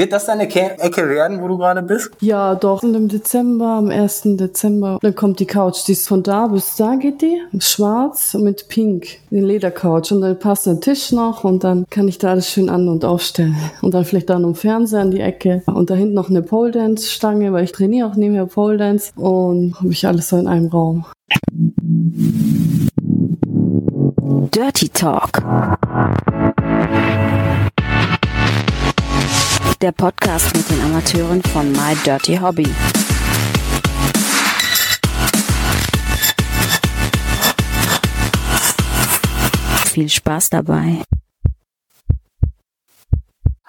Wird das deine Ke Ecke werden, wo du gerade bist? Ja, doch. Und im Dezember, am 1. Dezember, dann kommt die Couch. Die ist von da bis da geht die. Schwarz mit pink. Die Ledercouch. Und dann passt der Tisch noch und dann kann ich da alles schön an- und aufstellen. Und dann vielleicht da noch ein Fernseher an die Ecke. Und da hinten noch eine Pole Dance Stange, weil ich trainiere auch nebenher Pole Dance. Und habe ich alles so in einem Raum. Dirty Talk. Der Podcast mit den Amateuren von My Dirty Hobby. Viel Spaß dabei.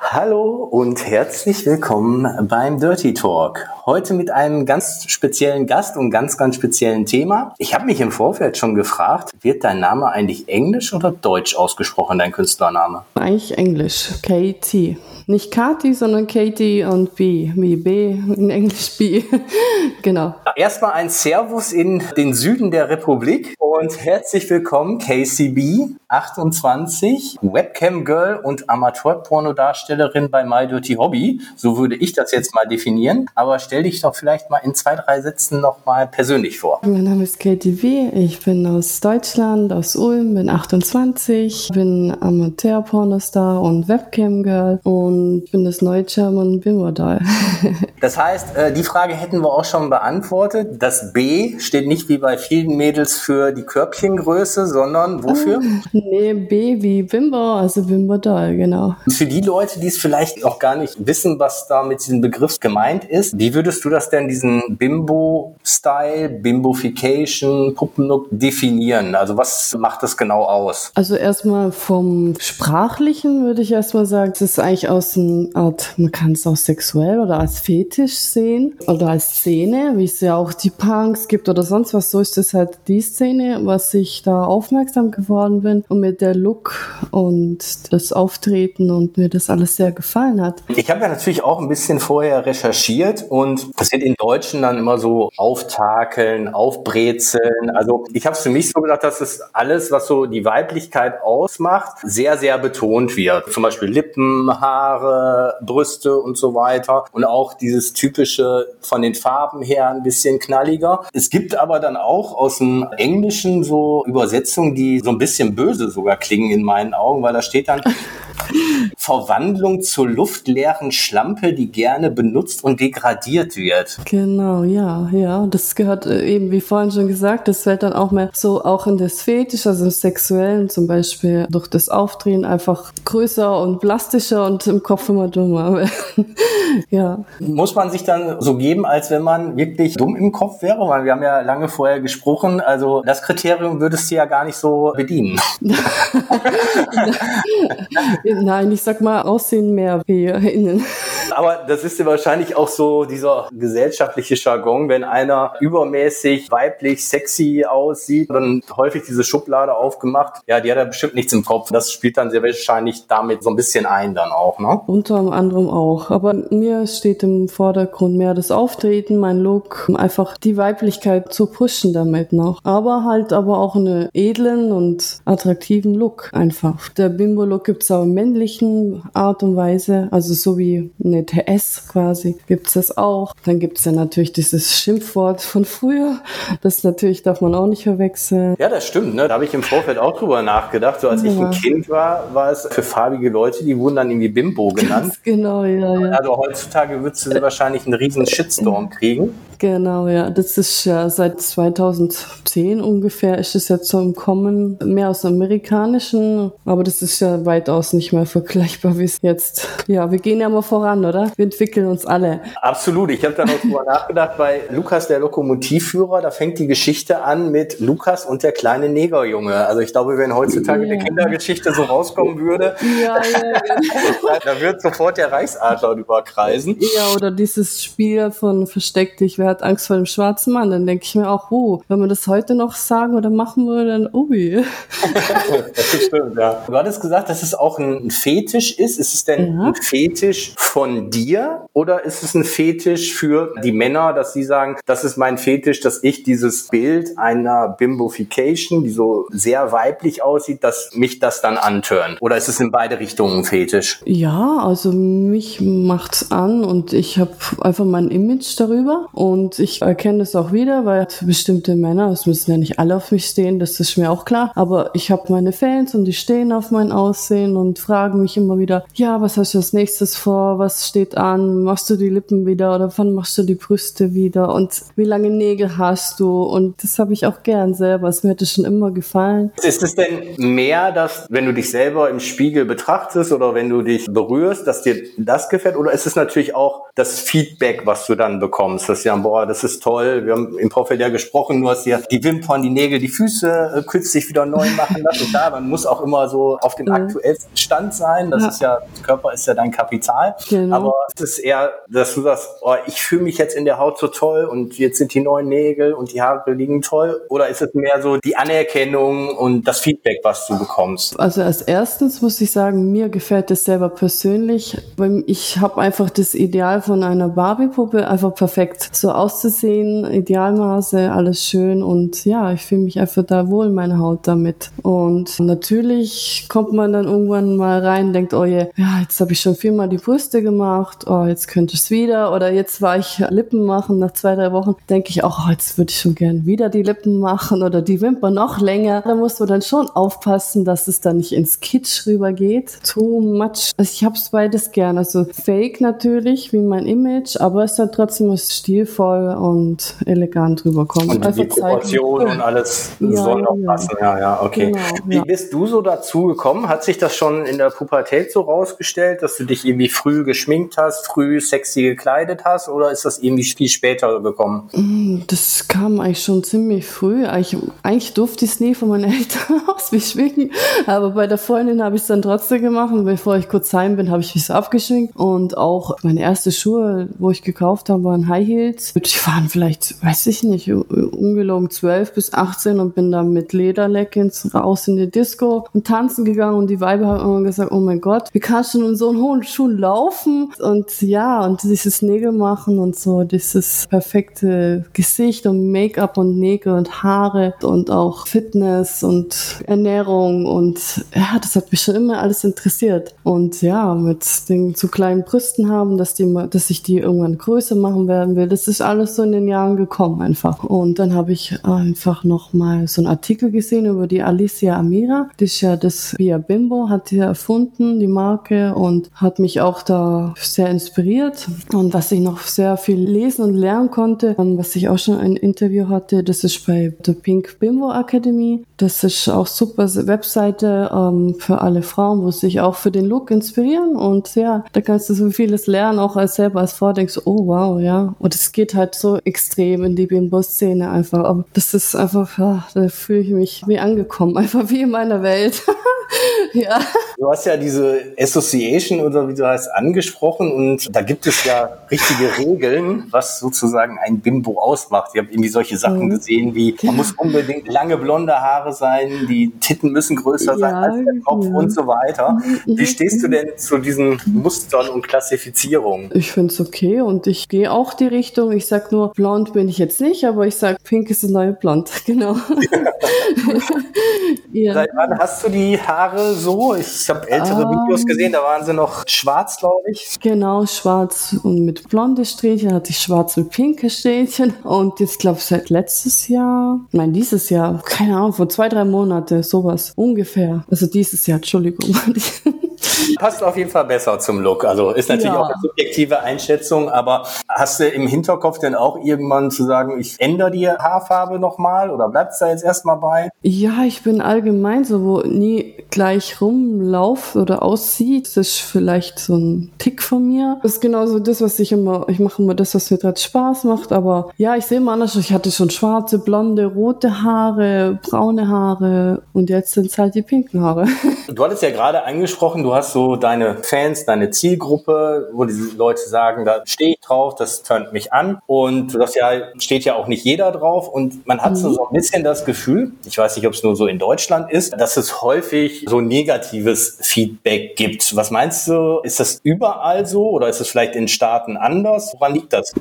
Hallo und herzlich willkommen beim Dirty Talk. Heute mit einem ganz speziellen Gast und ganz, ganz speziellen Thema. Ich habe mich im Vorfeld schon gefragt, wird dein Name eigentlich englisch oder deutsch ausgesprochen, dein Künstlername? Eigentlich Englisch. KT. Nicht Kati, sondern Katie und B. Wie B, in Englisch B. genau. Erstmal ein Servus in den Süden der Republik und herzlich willkommen KCB 28, Webcam Girl und Amateurpornodarstellerin bei My Dirty Hobby. So würde ich das jetzt mal definieren. Aber stell dich doch vielleicht mal in zwei, drei Sätzen noch mal persönlich vor. Mein Name ist Katie B. Ich bin aus Deutschland, aus Ulm, bin 28, bin Amateurpornostar und Webcam Girl und bin das neue German Bimmodal. das heißt, äh, die Frage hätten wir auch schon beantwortet. Das B steht nicht wie bei vielen Mädels für die Körbchengröße, sondern wofür? Nee, B wie Bimbo, also Bimbo Doll, genau. Für die Leute, die es vielleicht auch gar nicht wissen, was da mit diesem Begriff gemeint ist, wie würdest du das denn, diesen Bimbo-Style, Bimbofication, Puppenlook definieren? Also was macht das genau aus? Also erstmal vom Sprachlichen würde ich erstmal sagen, es ist eigentlich aus einer Art, man kann es auch sexuell oder als Fetisch sehen oder als Szene, wie es ja auch die Punks gibt oder sonst was. So ist es halt die Szene, was ich da aufmerksam geworden bin und mir der Look und das Auftreten und mir das alles sehr gefallen hat. Ich habe ja natürlich auch ein bisschen vorher recherchiert und das wird in Deutschen dann immer so auftakeln, aufbrezeln. Also ich habe es für mich so gedacht, dass es alles, was so die Weiblichkeit ausmacht, sehr, sehr betont wird. Zum Beispiel Lippen, Haare, Brüste und so weiter. Und auch dieses typische von den Farben her ein bisschen knalliger. Es gibt aber dann auch aus dem Englischen so Übersetzungen, die so ein bisschen böse sogar klingen in meinen Augen, weil da steht dann Verwandlung zur luftleeren Schlampe, die gerne benutzt und degradiert wird. Genau, ja, ja. Das gehört äh, eben, wie vorhin schon gesagt, das fällt dann auch mehr so auch in das Fetisch, also im Sexuellen zum Beispiel durch das Aufdrehen einfach größer und plastischer und im Kopf immer dummer. ja. Muss man sich dann so geben, als wenn man wirklich dumm im Kopf wäre? Weil wir haben ja lange vorher gesprochen, also das Kriterium würdest du ja gar nicht so bedienen. Nein, ich sag mal, Aussehen mehr wie innen. Aber das ist ja wahrscheinlich auch so dieser gesellschaftliche Jargon, wenn einer übermäßig weiblich, sexy aussieht, dann häufig diese Schublade aufgemacht. Ja, die hat ja bestimmt nichts im Kopf. Das spielt dann sehr wahrscheinlich damit so ein bisschen ein dann auch, ne? Unter anderem auch. Aber mir steht im Vordergrund mehr das Auftreten, mein Look, einfach die Weiblichkeit zu pushen damit noch. Aber halt aber auch einen edlen und attraktiven Look einfach. Der Bimbo-Look gibt's auch in männlichen Art und Weise, also so wie eine TS quasi, gibt's das auch. Dann gibt's ja natürlich dieses Schimpfwort von früher, das natürlich darf man auch nicht verwechseln. Ja, das stimmt, ne? da habe ich im Vorfeld auch drüber nachgedacht. So als ja. ich ein Kind war, war es für farbige Leute, die wurden dann irgendwie Bimbo genannt. Ganz genau, ja, ja. Also heutzutage würdest du wahrscheinlich einen riesen Shitstorm kriegen. Genau, ja. Das ist ja seit 2010 ungefähr ist es jetzt so im Kommen, mehr aus dem Amerikanischen, aber das ist ja weitaus nicht mehr vergleichbar wie es jetzt. Ja, wir gehen ja mal voran, oder? Wir entwickeln uns alle. Absolut. Ich habe da noch drüber nachgedacht, bei Lukas, der Lokomotivführer, da fängt die Geschichte an mit Lukas und der kleine Negerjunge. Also ich glaube, wenn heutzutage ja. eine Kindergeschichte so rauskommen würde, ja, ja, ja. da wird sofort der Reichsadler überkreisen. Ja, oder dieses Spiel von Versteck dich, wer hat Angst vor dem schwarzen Mann? Dann denke ich mir auch, oh, wenn man das heute noch sagen oder machen würde, dann ui. das stimmt, ja. Du hattest gesagt, dass es auch ein Fetisch ist. Ist es denn ja. ein Fetisch von dir oder ist es ein Fetisch für die Männer, dass sie sagen, das ist mein Fetisch, dass ich dieses Bild einer Bimbofication, die so sehr weiblich aussieht, dass mich das dann antörnt? Oder ist es in beide Richtungen ein Fetisch? Ja, also mich macht's an und ich habe einfach mein Image darüber und ich erkenne es auch wieder, weil bestimmte Männer, es müssen ja nicht alle auf mich stehen, das ist mir auch klar, aber ich habe meine Fans und die stehen auf mein Aussehen und fragen mich immer wieder, ja, was hast du als nächstes vor, was steht an, machst du die Lippen wieder oder wann machst du die Brüste wieder? Und wie lange Nägel hast du? Und das habe ich auch gern selber, es mir hätte schon immer gefallen. Ist es denn mehr, dass wenn du dich selber im Spiegel betrachtest oder wenn du dich berührst, dass dir das gefällt? Oder ist es natürlich auch das Feedback, was du dann bekommst, dass ja, boah, das ist toll, wir haben im Vorfeld ja gesprochen, du hast ja die Wimpern, die Nägel, die Füße äh, künstlich wieder neu machen lassen. Klar, man muss auch immer so auf dem aktuellsten Stand sein, das ja. ist ja, Körper ist ja dein Kapital, genau. aber es ist eher, dass du sagst, oh, ich fühle mich jetzt in der Haut so toll und jetzt sind die neuen Nägel und die Haare liegen toll oder ist es mehr so die Anerkennung und das Feedback, was du bekommst? Also als erstens muss ich sagen, mir gefällt es selber persönlich, weil ich habe einfach das Ideal von einer Barbie-Puppe einfach perfekt so auszusehen, Idealmaße, alles schön und ja, ich fühle mich einfach da wohl meine Haut damit. Und natürlich kommt man dann irgendwann mal rein, denkt, oh je, ja, jetzt habe ich schon viermal die Brüste gemacht, oh, jetzt könnte ich es wieder oder jetzt war ich Lippen machen, nach zwei, drei Wochen denke ich auch, oh, jetzt würde ich schon gern wieder die Lippen machen oder die Wimpern noch länger. Da muss man dann schon aufpassen, dass es dann nicht ins Kitsch rübergeht. Too much. Also ich habe es beides gern. Also fake natürlich, wie mein Image, aber es dann trotzdem stilvoll und elegant rüberkommt. Und also die Proportionen und alles ja, soll noch passen. Ja, ja, okay. Genau, wie ja. bist du so dazu gekommen? Hat sich das schon in der Pubertät so rausgestellt, dass du dich irgendwie früh geschminkt hast, früh sexy gekleidet hast oder ist das irgendwie viel später gekommen? Mm, das kam eigentlich schon ziemlich früh. Eigentlich, eigentlich durfte ich es nie von meinen Eltern aus mich schminken, aber bei der Freundin habe ich es dann trotzdem gemacht und bevor ich kurz heim bin, habe ich mich abgeschminkt und auch meine erste Schuhe, wo ich gekauft habe, waren High Heels. Die waren vielleicht, weiß ich nicht, ungelogen 12 bis 18 und bin dann mit Lederleggings raus in die Disco und tanzen gegangen und die Weiber haben immer gesagt, oh mein Gott, wie kannst du in so einen hohen Schuhen laufen? Und ja, und dieses Nägel machen und so, dieses perfekte Gesicht und Make-up und Nägel und Haare und auch Fitness und Ernährung und ja, das hat mich schon immer alles interessiert. Und ja, mit den zu kleinen Brüsten haben, dass die, dass ich die irgendwann größer machen werden will, das ist alles so in den Jahren gekommen einfach. Und dann habe ich einfach noch mal so einen Artikel gesehen über die Alicia Amira. Die ist ja das Via Bimbo, hat die erfunden, die Marke und hat mich auch da sehr inspiriert. Und was ich noch sehr viel lesen und lernen konnte, was ich auch schon ein Interview hatte, das ist bei der Pink Bimbo Academy. Das ist auch super Webseite ähm, für alle Frauen, wo sich auch für den Look inspirieren und ja, da kannst du so vieles lernen, auch als selber als Frau denkst, oh wow, ja. Und es geht halt so extrem in die Bimbo-Szene einfach. Aber das ist einfach, ja, da fühle ich mich wie angekommen, einfach wie in meiner Welt. ja. Du hast ja diese Association oder wie du heißt angesprochen und da gibt es ja richtige Regeln, was sozusagen ein Bimbo ausmacht. Ich habe irgendwie solche Sachen mhm. gesehen, wie man muss unbedingt lange blonde Haare sein, die Titten müssen größer sein als der Kopf ja. und so weiter. Mhm. Wie stehst du denn zu diesen Mustern und Klassifizierungen? Ich finde es okay und ich gehe auch die Richtung. Ich sag nur, blond bin ich jetzt nicht, aber ich sag, pink ist das neue blond. Genau. ja. Seit wann hast du die Haare so? Ich habe ältere um, Videos gesehen, da waren sie noch schwarz, glaube ich. Genau, schwarz und mit blonde Strähnchen hatte ich schwarz und pinke Strähnchen. Und jetzt glaube ich seit letztes Jahr, nein, dieses Jahr, keine Ahnung, vor zwei, drei Monate, sowas ungefähr. Also dieses Jahr, Entschuldigung. Passt auf jeden Fall besser zum Look. Also ist natürlich ja. auch eine subjektive Einschätzung, aber hast du im Hinterkopf denn auch irgendwann zu sagen, ich ändere die Haarfarbe nochmal oder bleibt es da jetzt erstmal bei? Ja, ich bin allgemein so, wo nie gleich rumlaufe oder aussieht. Das ist vielleicht so ein Tick von mir. Das ist genauso das, was ich immer, ich mache immer das, was mir gerade Spaß macht, aber ja, ich sehe immer anders. Ich hatte schon schwarze, blonde, rote Haare, braune Haare und jetzt sind es halt die pinken Haare. Du hattest ja gerade angesprochen, du du hast so deine Fans, deine Zielgruppe, wo die Leute sagen, da stehe ich drauf, das turnt mich an. Und das ja steht ja auch nicht jeder drauf. Und man hat so, so ein bisschen das Gefühl, ich weiß nicht, ob es nur so in Deutschland ist, dass es häufig so negatives Feedback gibt. Was meinst du? Ist das überall so oder ist es vielleicht in Staaten anders? Woran liegt das?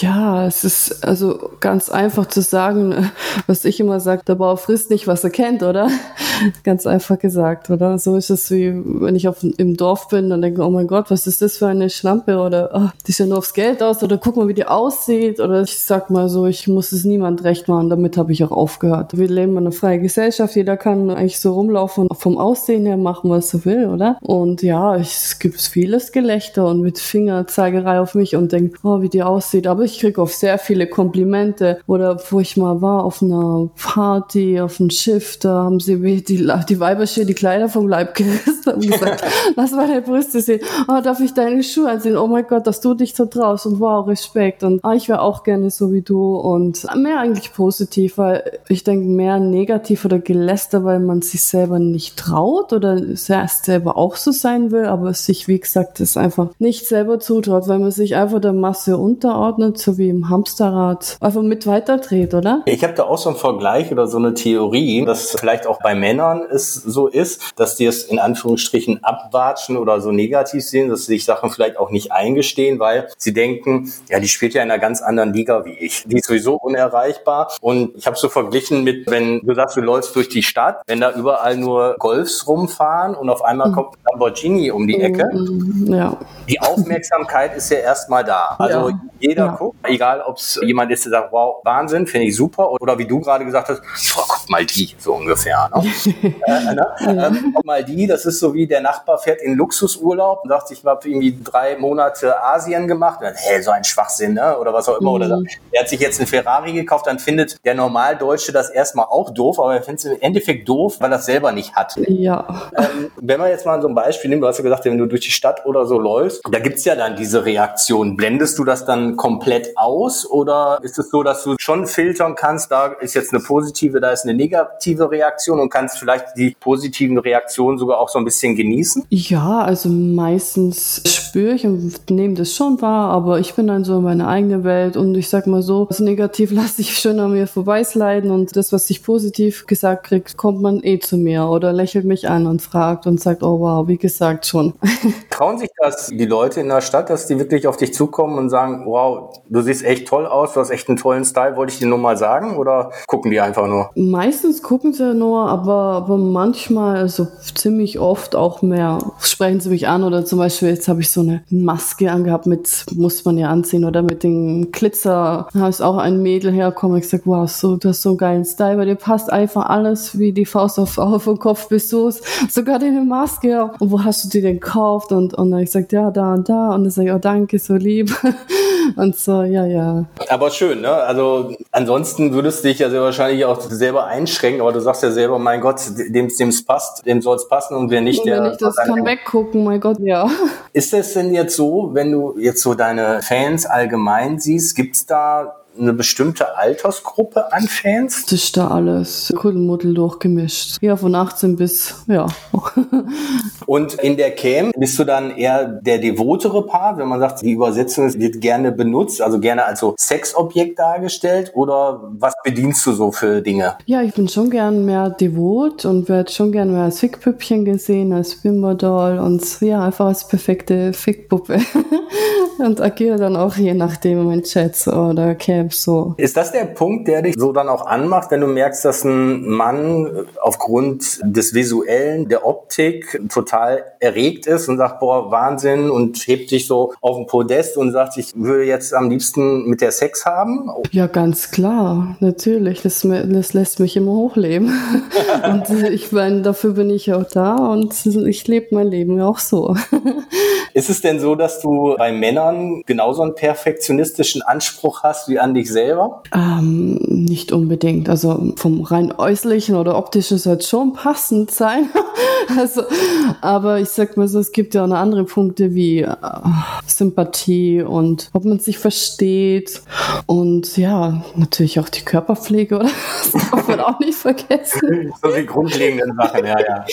Ja, es ist also ganz einfach zu sagen, was ich immer sage, der Bauer frisst nicht, was er kennt, oder? Ganz einfach gesagt, oder? So ist es wie, wenn ich auf, im Dorf bin und denke, oh mein Gott, was ist das für eine Schlampe? Oder oh, die sieht nur aufs Geld aus oder guck mal, wie die aussieht. Oder ich sag mal so, ich muss es niemand recht machen, damit habe ich auch aufgehört. Wir leben in einer freien Gesellschaft, jeder kann eigentlich so rumlaufen und vom Aussehen her machen, was er will, oder? Und ja, ich, es gibt vieles Gelächter und mit Fingerzeigerei auf mich und denke, oh, wie die aussieht. Aber ich kriege oft sehr viele Komplimente. Oder wo ich mal war auf einer Party, auf einem Schiff, da haben sie die, die Weiber die Kleider vom Leib gerissen und gesagt, lass meine Brüste sehen. Oh, darf ich deine Schuhe ansehen? Oh mein Gott, dass du dich so traust und wow, Respekt. Und ah, ich wäre auch gerne so wie du und mehr eigentlich positiv, weil ich denke mehr negativ oder Geläster, weil man sich selber nicht traut oder erst selber auch so sein will, aber sich, wie gesagt, das einfach nicht selber zutraut, weil man sich einfach der Masse unterordnet, so wie im Hamsterrad, einfach mit weiterdreht, oder? Ich habe da auch so einen Vergleich oder so eine Theorie, dass vielleicht auch bei Männern es so ist, dass die es in Anführungsstrichen abwatschen oder so negativ sehen, dass sie sich Sachen vielleicht auch nicht eingestehen, weil sie denken, ja, die spielt ja in einer ganz anderen Liga wie ich. Die ist sowieso unerreichbar. Und ich habe so verglichen mit, wenn du sagst, du läufst durch die Stadt, wenn da überall nur Golfs rumfahren und auf einmal mhm. kommt ein Lamborghini um die Ecke. Mhm. Ja. Die Aufmerksamkeit ist ja erstmal da. Also ja. jeder ja. guckt, egal ob es jemand ist, der sagt, wow, Wahnsinn, finde ich super. Oder wie du gerade gesagt hast, boah, guck mal die, so ungefähr. Ne? äh, ne? Ähm, guck mal die, das ist so wie der Nachbar fährt in Luxusurlaub und sagt, ich habe irgendwie drei Monate Asien gemacht. Dann, hey, so ein Schwachsinn, ne? oder was auch immer. Mhm. Oder er hat sich jetzt einen Ferrari gekauft, dann findet der Normaldeutsche das erstmal auch doof, aber er findet es im Endeffekt doof, weil er es selber nicht hat. Ja. Ähm, wenn man jetzt mal so ein Beispiel nimmt, du hast ja gesagt, wenn du durch die Stadt oder so läufst, da gibt's ja dann diese Reaktion. Blendest du das dann komplett aus oder ist es so, dass du schon filtern kannst, da ist jetzt eine positive, da ist eine negative Reaktion und kannst vielleicht die positiven Reaktionen sogar auch so ein bisschen genießen? Ja, also meistens spüre ich und nehme das schon wahr, aber ich bin dann so in meiner eigenen Welt und ich sag mal so, das Negativ lasse ich schon an mir vorbeisliden und das, was ich positiv gesagt kriegt, kommt man eh zu mir oder lächelt mich an und fragt und sagt, oh wow, wie gesagt schon. Trauen sich das die Leute in der Stadt, dass die wirklich auf dich zukommen und sagen, wow, du siehst echt toll aus, du hast echt einen tollen Style, wollte ich dir nur mal sagen oder gucken die einfach nur? Meistens gucken sie nur, aber, aber manchmal, also ziemlich oft auch mehr, sprechen sie mich an oder zum Beispiel jetzt habe ich so eine Maske angehabt mit, muss man ja anziehen oder mit dem Glitzer, da ist auch ein Mädel herkommen, ich gesagt, wow, so, du hast so einen geilen Style, bei dir passt einfach alles wie die Faust auf, auf den Kopf bis so, sogar deine Maske und wo hast du die denn gekauft? Und, und dann ich gesagt, ja, da und da. Und dann sage ich, oh danke, so lieb. Und so, ja, ja. Aber schön, ne? Also ansonsten würdest du dich ja sehr wahrscheinlich auch selber einschränken, aber du sagst ja selber, mein Gott, dem es passt, dem soll es passen und wer nicht, und wenn der... ich das kann weggucken, mein Gott, ja. Ist es denn jetzt so, wenn du jetzt so deine Fans allgemein siehst, gibt's da eine bestimmte Altersgruppe an Fans? Das ist da alles Kuddelmuddel durchgemischt. Ja, von 18 bis, ja. Und in der Cam bist du dann eher der devotere Part, wenn man sagt, die Übersetzung wird gerne benutzt, also gerne als so Sexobjekt dargestellt oder was bedienst du so für Dinge? Ja, ich bin schon gern mehr devot und werde schon gern mehr als Fickpüppchen gesehen, als Bimberdoll und ja, einfach als perfekte Fickpuppe. und agiere dann auch je nachdem in Chats oder Cam so. Ist das der Punkt, der dich so dann auch anmacht, wenn du merkst, dass ein Mann aufgrund des Visuellen, der Optik total erregt ist und sagt, boah, Wahnsinn und hebt dich so auf den Podest und sagt, ich würde jetzt am liebsten mit der Sex haben? Ja, ganz klar, natürlich. Das, das lässt mich immer hochleben. und ich meine, dafür bin ich auch da und ich lebe mein Leben auch so. ist es denn so, dass du bei Männern genauso einen perfektionistischen Anspruch hast wie an an dich selber? Ähm, nicht unbedingt. Also vom rein äußerlichen oder optischen soll es schon passend sein. also, aber ich sag mal so, es gibt ja auch noch andere Punkte wie äh, Sympathie und ob man sich versteht und ja, natürlich auch die Körperpflege, oder? Das darf man auch nicht vergessen. So die grundlegenden Sachen, ja, ja.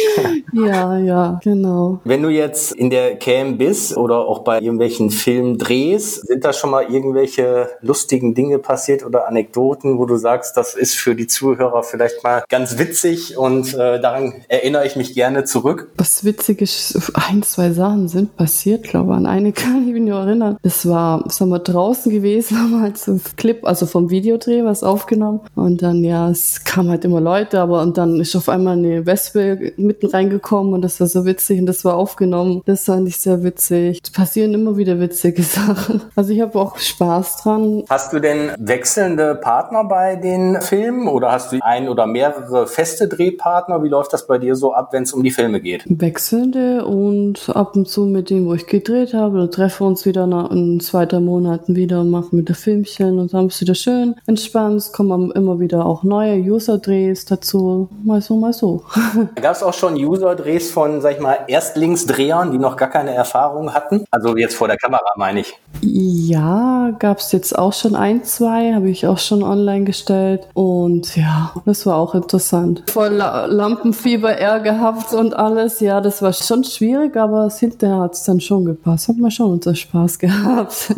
Ja, ja, genau. Wenn du jetzt in der Cam bist oder auch bei irgendwelchen Filmdrehs, sind da schon mal irgendwelche lustigen Dinge passiert oder Anekdoten, wo du sagst, das ist für die Zuhörer vielleicht mal ganz witzig und äh, daran erinnere ich mich gerne zurück? Was witzig ist, ein, zwei Sachen sind passiert, glaube ich. An eine kann ich mich nur erinnern. Das war, sagen wir, draußen gewesen, haben halt so Clip, also vom Videodreh was aufgenommen. Und dann, ja, es kamen halt immer Leute, aber und dann ist auf einmal eine Wespe mitten reingekommen und das war so witzig und das war aufgenommen. Das fand ich sehr witzig. Es passieren immer wieder witzige Sachen. Also ich habe auch Spaß dran. Hast du denn wechselnde Partner bei den Filmen oder hast du ein oder mehrere feste Drehpartner? Wie läuft das bei dir so ab, wenn es um die Filme geht? Wechselnde und ab und zu mit dem, wo ich gedreht habe, dann treffen wir uns wieder nach, in zwei, drei Monaten wieder und machen wieder Filmchen und haben es wieder schön entspannt. Kommen immer wieder auch neue User-Drehs dazu. Mal so, mal so. Gab es auch schon User-Drehs von, sag ich mal, Erstlingsdrehern, die noch gar keine Erfahrung hatten? Also jetzt vor der Kamera meine ich. Ja, gab es jetzt auch schon ein, zwei, habe ich auch schon online gestellt. Und ja, das war auch interessant. Voll La Lampenfieber eher gehabt und alles. Ja, das war schon schwierig, aber hinterher hat es dann schon gepasst. Hat man schon unser Spaß gehabt.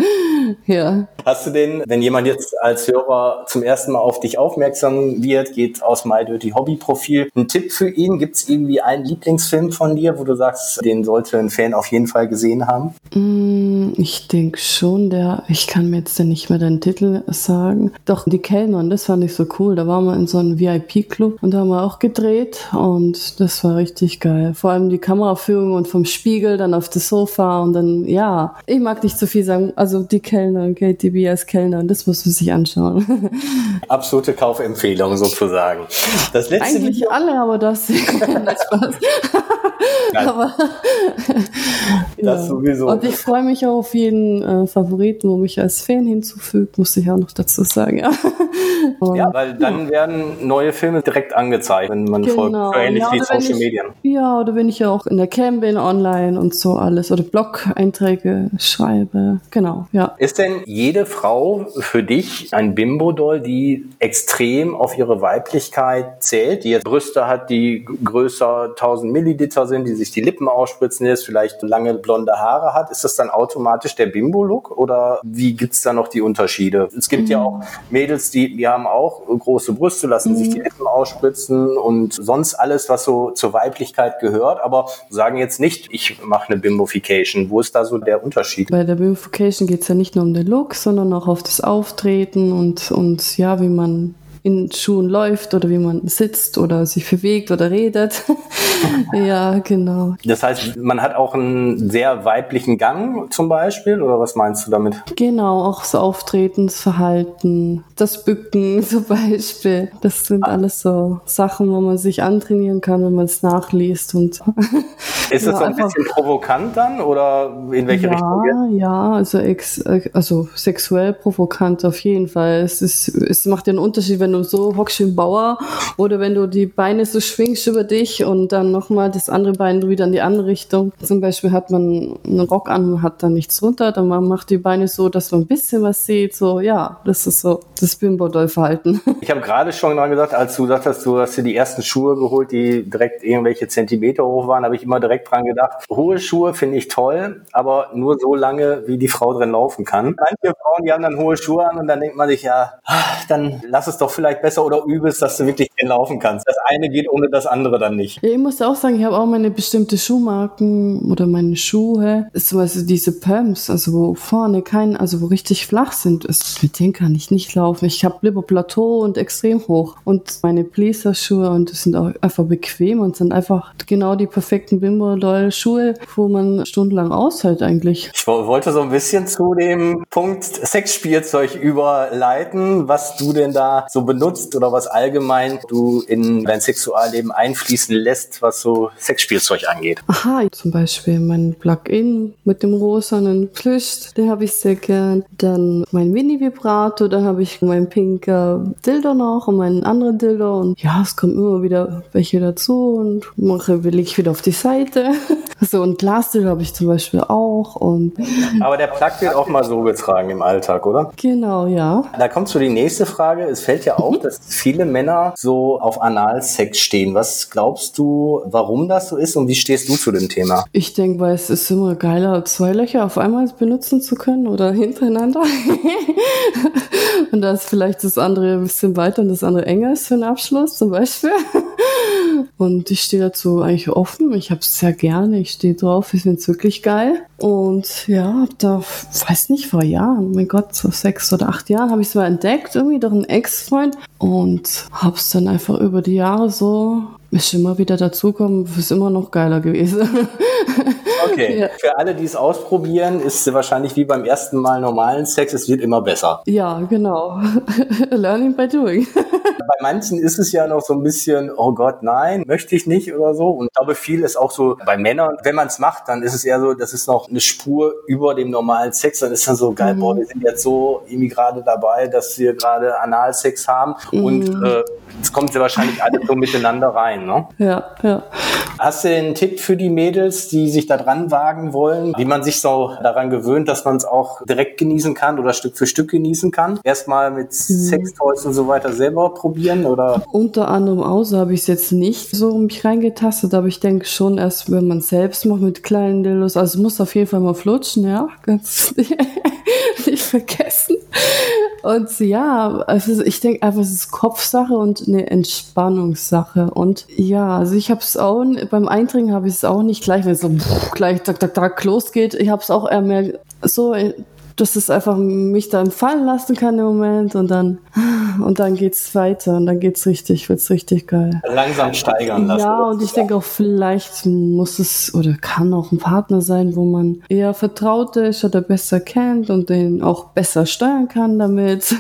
ja. Hast du den, wenn jemand jetzt als Hörer zum ersten Mal auf dich aufmerksam wird, geht aus My Dirty Hobby Profil, einen Tipp für ihn? Gibt es irgendwie einen Lieblingsfilm von dir, wo du sagst, den sollte ein Fan auf jeden Fall gesehen haben? Mm, ich denke schon, der, ich kann mir jetzt nicht mehr den Titel sagen. Doch, die Kellnerin, das fand ich so cool. Da waren wir in so einem VIP-Club und da haben wir auch gedreht und das war richtig geil. Vor allem die Kameraführung und vom Spiegel dann auf das Sofa und dann, ja, ich mag nicht zu viel sagen. Also die Kellnerin, KTB als Kellnerin, das muss man sich anschauen. Absolute Kaufempfehlung sozusagen. Das letzte Eigentlich Video alle, aber das, das Spaß. aber das ja. sowieso. Und ich freue mich auch auf jeden äh, Favoriten, wo mich als Fan hinzufügt, muss ich auch noch dazu sagen. Ja, ja weil dann ja. werden neue Filme direkt angezeigt, wenn man genau. folgt, so ähnlich wie Social Media. Ja, oder wenn ich ja auch in der Cam bin, online und so alles oder Blog-Einträge schreibe. Genau, ja. Ist denn jede Frau für dich ein Bimbo-Doll, die extrem auf ihre Weiblichkeit zählt, die jetzt Brüste hat, die größer 1000 Milliliter sind, die sich die Lippen ausspritzen lässt, vielleicht lange blonde Haare hat? Ist das dann automatisch der Bimbo-Look oder wie gibt es da noch die Unterschiede? Es gibt mhm. ja auch Mädels, die, die haben auch große Brüste, lassen mhm. sich die Lippen ausspritzen und sonst alles, was so zur Weiblichkeit gehört, aber sagen jetzt nicht, ich mache eine Bimbofication. Wo ist da so der Unterschied? Bei der Bimbofication geht es ja nicht nur um den Look, sondern auch auf das Auftreten und, und ja, wie man in Schuhen läuft oder wie man sitzt oder sich bewegt oder redet. ja, genau. Das heißt, man hat auch einen sehr weiblichen Gang zum Beispiel oder was meinst du damit? Genau, auch das Auftretensverhalten, das Bücken zum Beispiel. Das sind ah. alles so Sachen, wo man sich antrainieren kann, wenn man es nachliest. Und Ist das ja, so ein bisschen provokant dann oder in welche ja, Richtung? Geht? Ja, also, ex, also sexuell provokant auf jeden Fall. Es, ist, es macht ja einen Unterschied, wenn du du so hockst im Bauer oder wenn du die Beine so schwingst über dich und dann nochmal das andere Bein wieder in die andere Richtung. Zum Beispiel hat man einen Rock an, hat dann nichts runter, dann man macht die Beine so, dass man ein bisschen was sieht. So, ja, das ist so das Bimbo-Doll-Verhalten. Ich habe gerade schon dran gesagt, als du gesagt hast, du hast dir die ersten Schuhe geholt, die direkt irgendwelche Zentimeter hoch waren, habe ich immer direkt dran gedacht, hohe Schuhe finde ich toll, aber nur so lange, wie die Frau drin laufen kann. Manche Frauen, die haben dann hohe Schuhe an und dann denkt man sich, ja, dann lass es doch vielleicht vielleicht besser oder übelst, dass du wirklich laufen kannst. Eine geht ohne das andere dann nicht. Ja, ich muss auch sagen, ich habe auch meine bestimmte Schuhmarken oder meine Schuhe. ist zum Beispiel diese Pumps, also wo vorne kein, also wo richtig flach sind. Ist, mit denen kann ich nicht laufen. Ich habe lieber Plateau und extrem hoch. Und meine Pleaser-Schuhe und das sind auch einfach bequem und sind einfach genau die perfekten Bimbo-Doll-Schuhe, wo man stundenlang aushält eigentlich. Ich wollte so ein bisschen zu dem Punkt Sexspielzeug überleiten, was du denn da so benutzt benutzt oder was allgemein du in dein Sexualleben einfließen lässt, was so Sexspielzeug angeht? Aha, zum Beispiel mein Plug-in mit dem rosanen Plüsch, den habe ich sehr gern. Dann mein Mini-Vibrato, da habe ich mein pinker Dildo noch und meinen anderen Dildo. Und ja, es kommen immer wieder welche dazu und mache, will ich wieder auf die Seite. so ein Glasdildo habe ich zum Beispiel auch. Und Aber der Plug wird auch mal so getragen im Alltag, oder? Genau, ja. Da kommt so die nächste Frage. Es fällt ja auf, dass viele Männer so auf Analsex stehen. Was glaubst du, warum das so ist und wie stehst du zu dem Thema? Ich denke, weil es ist immer geiler, zwei Löcher auf einmal benutzen zu können oder hintereinander. und da ist vielleicht das andere ein bisschen weiter und das andere enger ist für den Abschluss zum Beispiel. Und ich stehe dazu eigentlich offen. Ich habe es sehr gerne. Ich stehe drauf. Ich finde es wirklich geil. Und ja, hab da, weiß nicht, vor Jahren, mein Gott, so sechs oder acht Jahren habe ich es mal entdeckt, irgendwie durch einen Ex-Freund und habe es dann einfach über die Jahre so, ist immer wieder dazukommen, ist immer noch geiler gewesen. Okay, ja. für alle, die es ausprobieren, ist es wahrscheinlich wie beim ersten Mal normalen Sex, es wird immer besser. Ja, genau. Learning by doing. Bei manchen ist es ja noch so ein bisschen, oh Gott, nein, möchte ich nicht oder so. Und ich glaube, viel ist auch so bei Männern, wenn man es macht, dann ist es eher so, das ist noch eine Spur über dem normalen Sex. Dann ist dann so geil, mhm. boah, wir sind jetzt so irgendwie gerade dabei, dass wir gerade Analsex haben. Mhm. Und äh, es kommt ja wahrscheinlich alles so miteinander rein, ne? Ja, ja. Hast du einen Tipp für die Mädels, die sich da dran wagen wollen, wie man sich so daran gewöhnt, dass man es auch direkt genießen kann oder Stück für Stück genießen kann? Erstmal mit mhm. Sextoys und so weiter selber probieren oder? Unter anderem aus habe ich es jetzt nicht so mich reingetastet, aber ich denke schon erst, wenn man selbst macht mit kleinen Dildos, also muss auf jeden Fall mal flutschen, ja, ganz nicht vergessen. Und ja, also ich denke einfach, es ist Kopfsache und eine Entspannungssache. Und ja, also ich habe es auch, beim Eindringen habe ich es auch nicht gleich, wenn es so gleich tak, tak, tak losgeht. Ich habe es auch eher mehr so dass es einfach mich da fallen lassen kann im Moment und dann und dann geht's weiter und dann geht's richtig, wird's richtig geil. Langsam steigern lassen. Ja, und ich denke auch vielleicht muss es oder kann auch ein Partner sein, wo man eher vertraut ist oder besser kennt und den auch besser steuern kann damit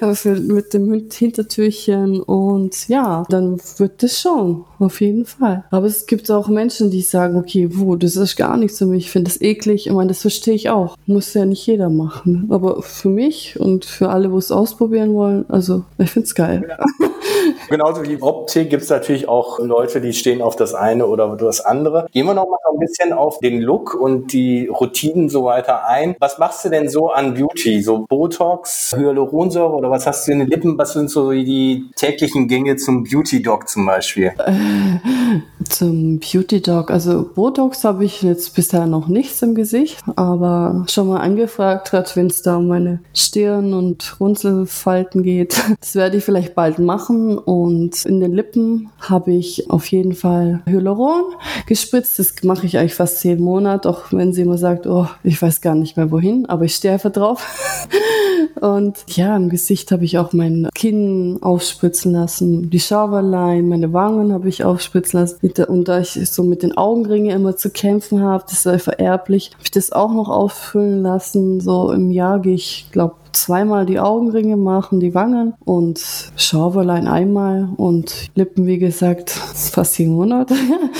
mit dem Hintertürchen und ja, dann wird es schon auf jeden Fall. Aber es gibt auch Menschen, die sagen, okay, wo, das ist gar nichts für mich, ich finde das eklig. Ich meine, das verstehe ich auch. Muss ja nicht jeder machen. Aber für mich und für alle, wo es ausprobieren wollen, also ich finde es geil. Ja. Genauso wie Optik gibt es natürlich auch Leute, die stehen auf das eine oder das andere. Gehen wir noch mal ein bisschen auf den Look und die Routinen so weiter ein. Was machst du denn so an Beauty? So Botox, Hyaluronsäure oder was hast du in den Lippen? Was sind so die täglichen Gänge zum Beauty Dog zum Beispiel? Äh, zum Beauty Dog. Also Botox habe ich jetzt bisher noch nichts im Gesicht, aber schon mal angefragt hat, wenn es da um meine Stirn und Runzelfalten geht. Das werde ich vielleicht bald machen und in den Lippen habe ich auf jeden Fall Hyaluron gespritzt. Das mache ich eigentlich fast jeden Monat, auch wenn sie immer sagt, oh, ich weiß gar nicht mehr wohin, aber ich einfach drauf. und ja, im Gesicht habe ich auch mein Kinn aufspritzen lassen, die Schauberlein, meine Wangen habe ich aufspritzen lassen. Und da ich so mit den Augenringen immer zu kämpfen habe, das ist vererblich, habe ich das auch noch auffüllen lassen. So im Jahr gehe ich, glaube zweimal die Augenringe machen, die Wangen und Schauberlein einmal und Lippen, wie gesagt, fast jeden Monat.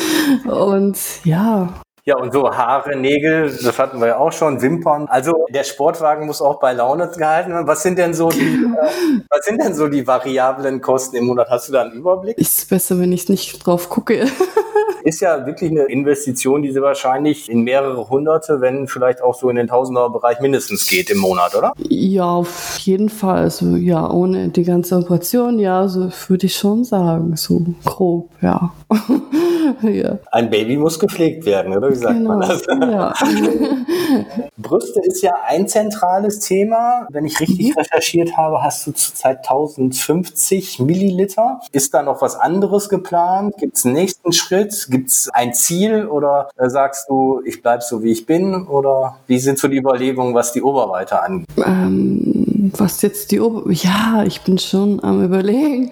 und ja, ja, und so Haare, Nägel, das hatten wir ja auch schon, Wimpern. Also der Sportwagen muss auch bei Laune gehalten werden. Was sind denn so die, äh, was sind denn so die variablen Kosten im Monat? Hast du da einen Überblick? Ist besser, wenn ich nicht drauf gucke. Ist ja wirklich eine Investition, die sie wahrscheinlich in mehrere Hunderte, wenn vielleicht auch so in den Tausender-Bereich mindestens geht im Monat, oder? Ja, auf jeden Fall. Also ja, ohne die ganze Operation, ja, so würde ich schon sagen, so grob, ja. ja. Ein Baby muss gepflegt werden, oder wie sagt genau. man das? Ja. Brüste ist ja ein zentrales Thema. Wenn ich richtig mhm. recherchiert habe, hast du zurzeit 1050 Milliliter. Ist da noch was anderes geplant? Gibt es einen nächsten Schritt? Gibt es ein Ziel oder äh, sagst du, ich bleibe so wie ich bin? Oder wie sind so die Überlegungen, was die Oberweite angeht? Ähm was jetzt die Ober... Ja, ich bin schon am überlegen.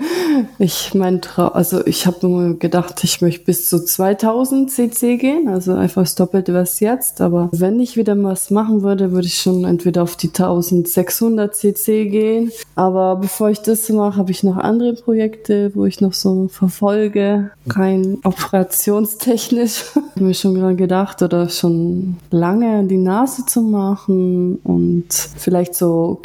Ich mein Trau also ich habe immer gedacht, ich möchte bis zu 2000 cc gehen, also einfach das Doppelte was jetzt. Aber wenn ich wieder was machen würde, würde ich schon entweder auf die 1600 cc gehen. Aber bevor ich das mache, habe ich noch andere Projekte, wo ich noch so verfolge, rein operationstechnisch. ich habe mir schon dran gedacht oder schon lange die Nase zu machen und vielleicht so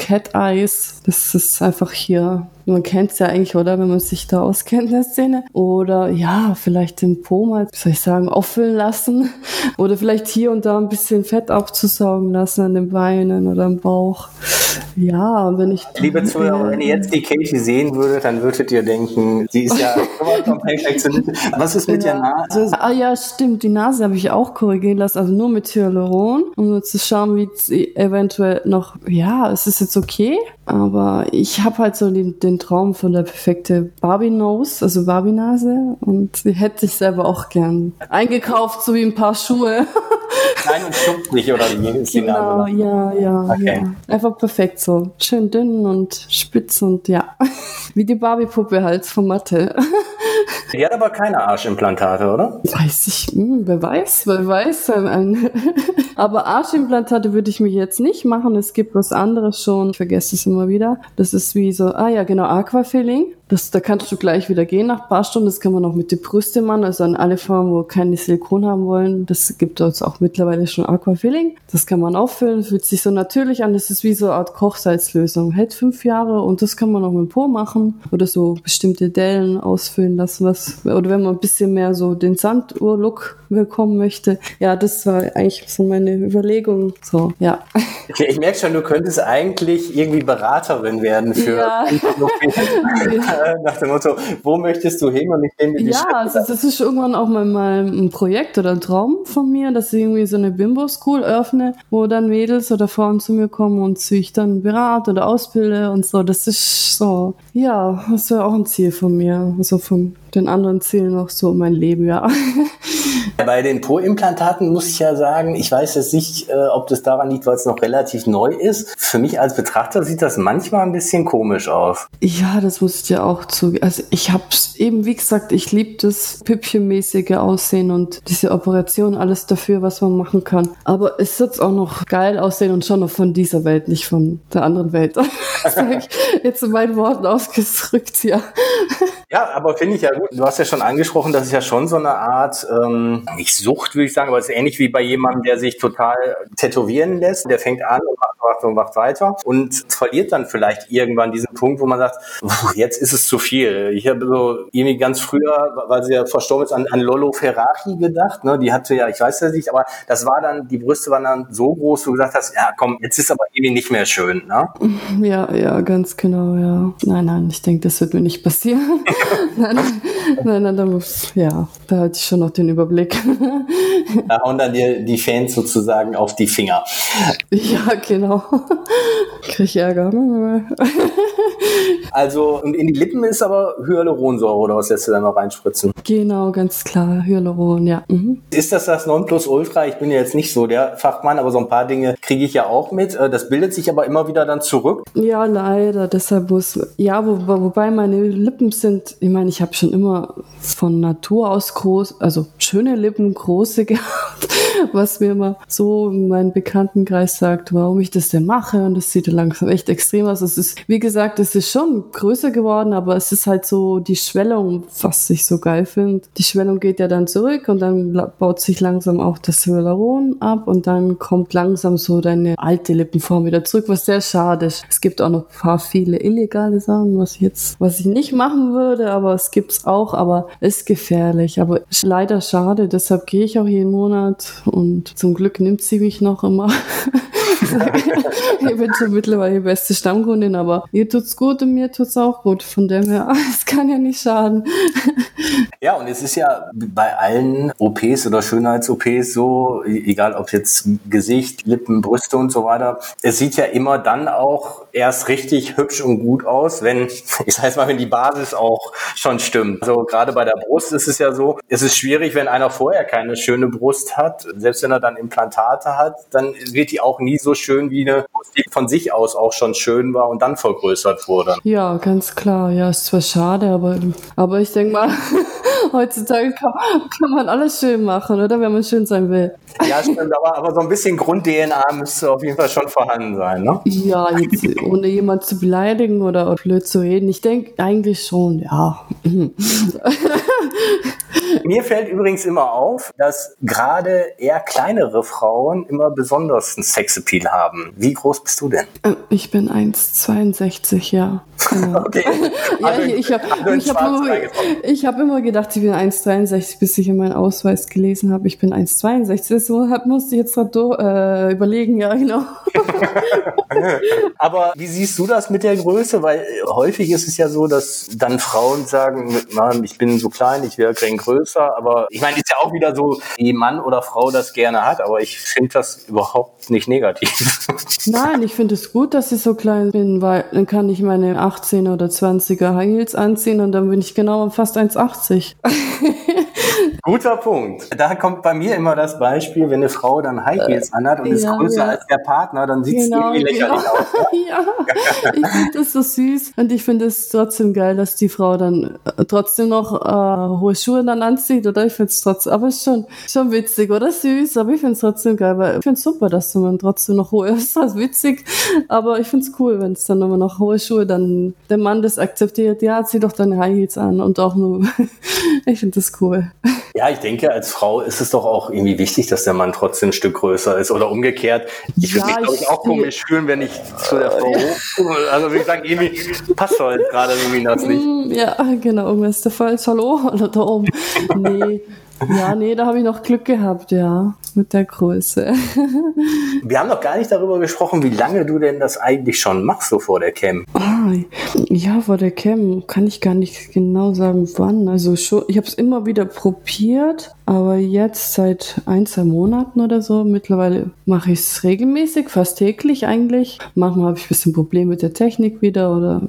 Eyes. Das ist einfach hier man kennt es ja eigentlich, oder? Wenn man sich da auskennt in der Szene. Oder ja, vielleicht den Po mal, soll ich sagen, auffüllen lassen. Oder vielleicht hier und da ein bisschen Fett aufzusaugen lassen an den Beinen oder am Bauch. Ja, wenn ich. Liebe Zuhörer, wenn ihr jetzt die Katie sehen würdet, dann würdet ihr denken, sie ist ja. Was ist mit ja. der Nase? Ah ja, stimmt. Die Nase habe ich auch korrigieren lassen, also nur mit Hyaluron, um nur zu schauen, wie sie eventuell noch, ja, es ist jetzt okay. Aber ich habe halt so den, den Traum von der perfekte Barbie-Nose, also Barbie-Nase. Und die hätte ich selber auch gern eingekauft, so wie ein paar Schuhe. Klein und schupfig oder wie ist die genau, Nase? ja, ja, okay. ja. Einfach perfekt so. Schön dünn und spitz und ja. Wie die Barbie-Puppe halt von Mathe. Die hat aber keine Arschimplantate, oder? Weiß ich, hm, wer weiß, wer weiß. aber Arschimplantate würde ich mir jetzt nicht machen. Es gibt was anderes schon. Ich vergesse es immer wieder. Das ist wie so, ah ja, genau, Aquafilling. Das, da kannst du gleich wieder gehen nach ein paar Stunden. Das kann man auch mit den Brüste machen, also an alle Frauen, wo keine Silikon haben wollen. Das gibt es auch mittlerweile schon Aquafilling. Das kann man auffüllen, fühlt sich so natürlich an. Das ist wie so eine Art Kochsalzlösung. Hält fünf Jahre und das kann man auch mit dem Po machen oder so bestimmte Dellen ausfüllen lassen. Was, oder wenn man ein bisschen mehr so den Sanduhr-Look bekommen möchte. Ja, das war eigentlich so meine Überlegung. So, ja. Okay, ich merke schon, du könntest eigentlich irgendwie Beraterin werden für ja. nach dem Motto, wo möchtest du hin und ich nehme die Ja, also das ist irgendwann auch mal, mal ein Projekt oder ein Traum von mir, dass ich irgendwie so eine Bimbo-School öffne, wo dann Mädels oder Frauen zu mir kommen und sich dann berate oder ausbilde und so. Das ist so, ja, das wäre auch ein Ziel von mir. Also von den anderen Zielen noch so mein Leben, ja. Bei den Po-Implantaten muss ich ja sagen, ich weiß jetzt nicht, äh, ob das daran liegt, weil es noch relativ neu ist. Für mich als Betrachter sieht das manchmal ein bisschen komisch aus. Ja, das muss ich dir auch zu. Also ich habe eben, wie gesagt, ich liebe das Püppchenmäßige Aussehen und diese Operation, alles dafür, was man machen kann. Aber es wird auch noch geil aussehen und schon noch von dieser Welt, nicht von der anderen Welt. das sage ich jetzt in meinen Worten ausgedrückt, ja. Ja, aber finde ich ja gut. Du hast ja schon angesprochen, das ist ja schon so eine Art, ähm, nicht Sucht, würde ich sagen, aber es ist ähnlich wie bei jemandem, der sich total tätowieren lässt. Der fängt an und macht, macht und macht weiter und verliert dann vielleicht irgendwann diesen Punkt, wo man sagt, jetzt ist es zu viel. Ich habe so irgendwie ganz früher, weil sie ja verstorben ist, an, an Lolo Ferrari gedacht. Ne? Die hatte ja, ich weiß ja nicht, aber das war dann, die Brüste waren dann so groß, wo du gesagt hast, ja komm, jetzt ist aber irgendwie nicht mehr schön. Ne? Ja, ja, ganz genau, ja. Nein, nein, ich denke, das wird mir nicht passieren. nein, nein, nein, da muss, ja, da hatte ich schon noch den Überblick. da hauen dann dir die Fans sozusagen auf die Finger. Ja, genau. Krieg ich Ärger. also, und in die Lippen ist aber Hyaluronsäure oder was lässt du da noch reinspritzen? Genau, ganz klar, Hyaluron, ja. Mhm. Ist das das Nonplusultra? Ich bin ja jetzt nicht so der Fachmann, aber so ein paar Dinge kriege ich ja auch mit. Äh, das bildet sich aber immer wieder dann zurück. Ja, leider. Deshalb muss, ja, wo, wobei meine Lippen sind, ich meine, ich habe schon immer von Natur aus groß, also schöne Lippen, große gehabt, was mir immer so in meinem Bekanntenkreis sagt, warum ich das denn mache und das sieht langsam echt extrem aus. Es ist, wie gesagt, es ist schon größer geworden, aber es ist halt so die Schwellung, was ich so geil finde. Die Schwellung geht ja dann zurück und dann baut sich langsam auch das Hyaluron ab und dann kommt langsam so deine alte Lippenform wieder zurück, was sehr schade ist. Es gibt auch noch ein paar viele illegale Sachen, was ich jetzt, was ich nicht machen würde, aber es gibt's auch, aber ist gefährlich. Aber ist leider schade, deshalb gehe ich auch jeden Monat und zum Glück nimmt sie mich noch immer. ich bin schon mittlerweile die beste Stammkundin, aber ihr tut's gut und mir tut's auch gut. Von dem her, es kann ja nicht schaden. Ja, und es ist ja bei allen OPs oder Schönheits-OPs so, e-, egal ob jetzt Gesicht, Lippen, Brüste und so weiter, es sieht ja immer dann auch erst richtig hübsch und gut aus, wenn, ich sag mal, wenn die Basis auch schon stimmt. Also gerade bei der Brust ist es ja so, es ist schwierig, wenn einer vorher keine schöne Brust hat, selbst wenn er dann Implantate hat, dann wird die auch nie so schön wie eine die von sich aus auch schon schön war und dann vergrößert wurde. Ja, ganz klar. Ja, ist zwar schade, aber, aber ich denke mal, heutzutage kann, kann, man alles schön machen, oder? Wenn man schön sein will. Ja, stimmt, aber, aber so ein bisschen Grund-DNA müsste auf jeden Fall schon vorhanden sein, ne? Ja, jetzt, ohne jemand zu beleidigen oder blöd zu reden. Ich denke eigentlich schon, ja. Mir fällt übrigens immer auf, dass gerade eher kleinere Frauen immer besonders einen Sexappeal haben. Wie groß bist du denn? Äh, ich bin 1,62, ja. Genau. okay. ja, also, ich, ich habe hab immer, hab immer gedacht, ich bin 1,63, bis ich in meinen Ausweis gelesen habe, ich bin 1,62. Deshalb musste ich jetzt gerade äh, überlegen, ja, genau. Aber wie siehst du das mit der Größe? Weil häufig ist es ja so, dass dann Frauen sagen, Mann, ich bin so klein, ich wäre gern größer. Aber ich meine, ist ja auch wieder so, wie Mann oder Frau das gerne hat. Aber ich finde das überhaupt nicht negativ. Nein, ich finde es gut, dass ich so klein bin, weil dann kann ich meine 18 oder 20er High Heels anziehen und dann bin ich genau fast 1,80. Guter Punkt. Da kommt bei mir immer das Beispiel, wenn eine Frau dann High Heels äh, anhat und ja, ist größer ja. als der Partner, dann sieht es genau, irgendwie lächerlich genau. aus. ja, ich finde das so süß und ich finde es trotzdem geil, dass die Frau dann äh, trotzdem noch äh, hohe Schuhe dann anzieht, oder? Ich finde es trotzdem, aber ist schon, schon witzig oder süß, aber ich finde es trotzdem geil, weil ich finde es super, dass man trotzdem noch hohe, ist das witzig, aber ich finde es cool, wenn es dann immer noch hohe Schuhe, dann der Mann das akzeptiert, ja, zieh doch deine High Heels an und auch nur, ich finde das cool. Ja, ich denke, als Frau ist es doch auch irgendwie wichtig, dass der Mann trotzdem ein Stück größer ist oder umgekehrt. Ich würde ja, mich, glaube ich, auch komisch fühlen, wenn ich zu der Frau hoch. Also, wie gesagt, irgendwie passt doch jetzt gerade irgendwie das nicht. Mm, ja, genau, irgendwas ist der falsch. Hallo? Oder da oben. Nee. Ja, nee, da habe ich noch Glück gehabt, ja mit der Größe. Wir haben noch gar nicht darüber gesprochen, wie lange du denn das eigentlich schon machst, so vor der Cam. Ah, ja, vor der Cam kann ich gar nicht genau sagen, wann. Also schon, ich habe es immer wieder probiert, aber jetzt seit ein, zwei Monaten oder so. Mittlerweile mache ich es regelmäßig, fast täglich eigentlich. Manchmal habe ich ein bisschen Probleme mit der Technik wieder oder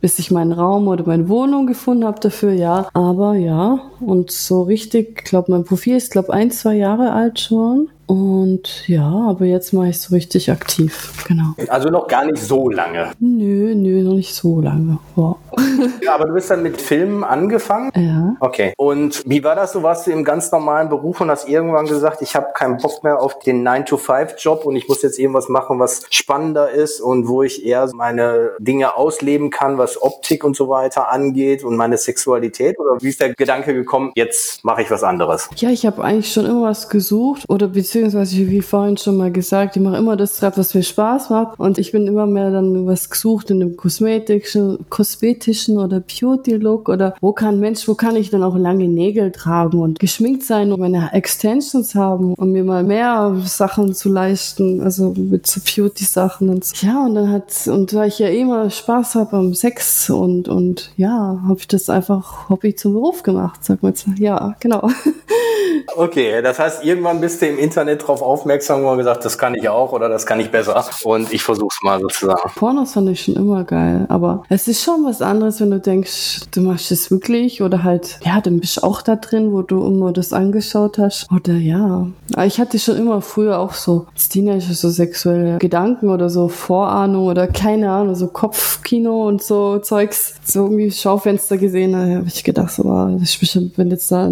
bis ich meinen Raum oder meine Wohnung gefunden habe dafür, ja. Aber ja, und so richtig, ich glaube, mein Profil ist, glaube ein, zwei Jahre alt schon schon. Und ja, aber jetzt mache ich so richtig aktiv, genau. Also noch gar nicht so lange. Nö, nö, noch nicht so lange. Wow. Ja, aber du bist dann mit Filmen angefangen? Ja. Okay. Und wie war das? Du warst du im ganz normalen Beruf und hast irgendwann gesagt, ich habe keinen Bock mehr auf den 9-to-5-Job und ich muss jetzt irgendwas machen, was spannender ist und wo ich eher meine Dinge ausleben kann, was Optik und so weiter angeht und meine Sexualität? Oder wie ist der Gedanke gekommen, jetzt mache ich was anderes? Ja, ich habe eigentlich schon immer was gesucht oder beziehungsweise beziehungsweise wie vorhin schon mal gesagt, ich mache immer das, was mir Spaß macht und ich bin immer mehr dann was gesucht in dem kosmetischen, kosmetischen oder Beauty-Look oder wo kann Mensch, wo kann ich dann auch lange Nägel tragen und geschminkt sein und meine Extensions haben, um mir mal mehr Sachen zu leisten, also mit so Beauty-Sachen und so. Ja, und dann hat, und da ich ja immer Spaß habe am Sex und, und ja, habe ich das einfach Hobby zum Beruf gemacht, sag mal. Ja, genau. Okay, das heißt, irgendwann bist du im Internet darauf aufmerksam und gesagt, das kann ich auch oder das kann ich besser. Und ich versuch's mal sozusagen. Pornos fand ich schon immer geil, aber es ist schon was anderes, wenn du denkst, du machst es wirklich oder halt, ja, dann bist du auch da drin, wo du immer das angeschaut hast. Oder ja. Ich hatte schon immer früher auch so Teenager so sexuelle Gedanken oder so Vorahnung oder keine Ahnung, so Kopfkino und so Zeugs. So irgendwie Schaufenster gesehen, da habe ich gedacht, so, wow, das ist bestimmt, wenn jetzt da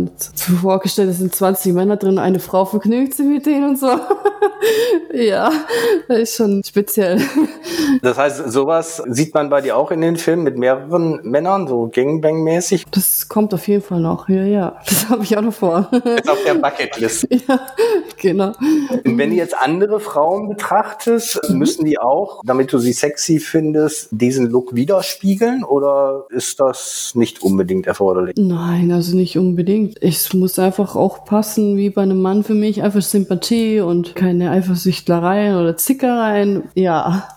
vorgestellt, das sind 20 Männer drin, eine Frau vergnügt sich mit denen und so. ja, das ist schon speziell. Das heißt, sowas sieht man bei dir auch in den Filmen mit mehreren Männern, so Gangbang-mäßig? Das kommt auf jeden Fall noch, ja, ja. Das habe ich auch noch vor. Ist auf der Bucketlist. ja, genau. Und wenn du jetzt andere Frauen betrachtest, mhm. müssen die auch, damit du sie sexy findest, diesen Look widerspiegeln oder ist das nicht unbedingt erforderlich? Nein, also nicht unbedingt. Es muss einfach auch passen wie bei einem Mann für mich. Einfach Sympathie und keine Eifersüchtlereien oder Zickereien. Ja.